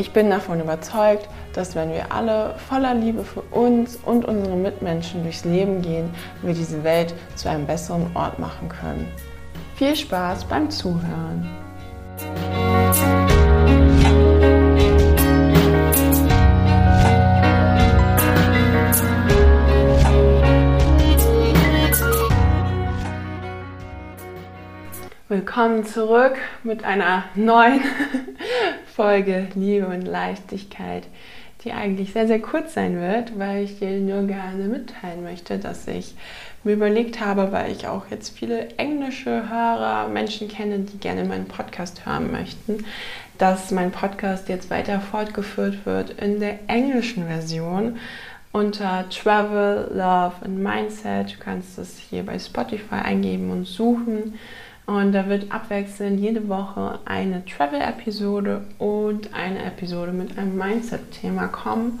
Ich bin davon überzeugt, dass wenn wir alle voller Liebe für uns und unsere Mitmenschen durchs Leben gehen, wir diese Welt zu einem besseren Ort machen können. Viel Spaß beim Zuhören! Willkommen zurück mit einer neuen Folge Liebe und Leichtigkeit, die eigentlich sehr, sehr kurz sein wird, weil ich dir nur gerne mitteilen möchte, dass ich mir überlegt habe, weil ich auch jetzt viele englische Hörer, Menschen kenne, die gerne meinen Podcast hören möchten, dass mein Podcast jetzt weiter fortgeführt wird in der englischen Version unter Travel, Love and Mindset. Du kannst es hier bei Spotify eingeben und suchen. Und da wird abwechselnd jede Woche eine Travel-Episode und eine Episode mit einem Mindset-Thema kommen.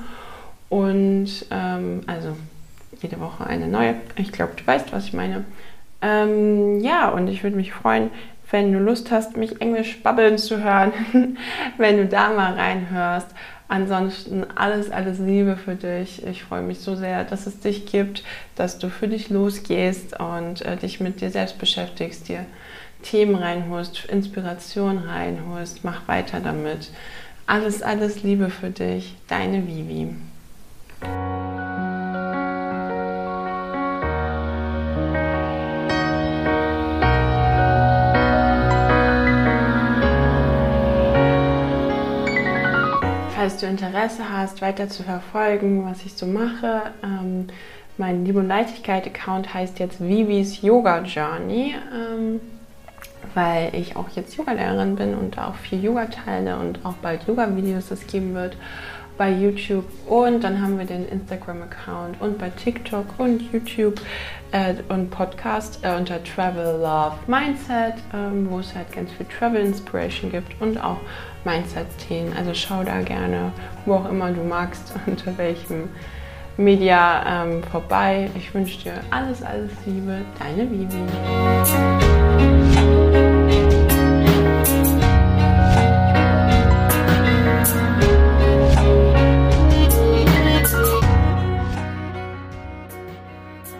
Und ähm, also jede Woche eine neue. Ich glaube, du weißt, was ich meine. Ähm, ja, und ich würde mich freuen, wenn du Lust hast, mich Englisch babbeln zu hören, wenn du da mal reinhörst. Ansonsten alles, alles Liebe für dich. Ich freue mich so sehr, dass es dich gibt, dass du für dich losgehst und äh, dich mit dir selbst beschäftigst, dir Themen reinholst, Inspiration reinholst. Mach weiter damit. Alles, alles Liebe für dich. Deine Vivi. Falls du Interesse hast, weiter zu verfolgen, was ich so mache, ähm, mein Liebe und Leichtigkeit Account heißt jetzt Vivis Yoga Journey. Ähm, weil ich auch jetzt Yogalehrerin bin und auch viel Yoga teile und auch bald Yoga-Videos es geben wird bei YouTube und dann haben wir den Instagram-Account und bei TikTok und YouTube äh, und Podcast äh, unter Travel Love Mindset, ähm, wo es halt ganz viel Travel Inspiration gibt und auch Mindset-Themen. Also schau da gerne, wo auch immer du magst, unter welchem Media ähm, vorbei. Ich wünsche dir alles, alles Liebe, deine Vivi.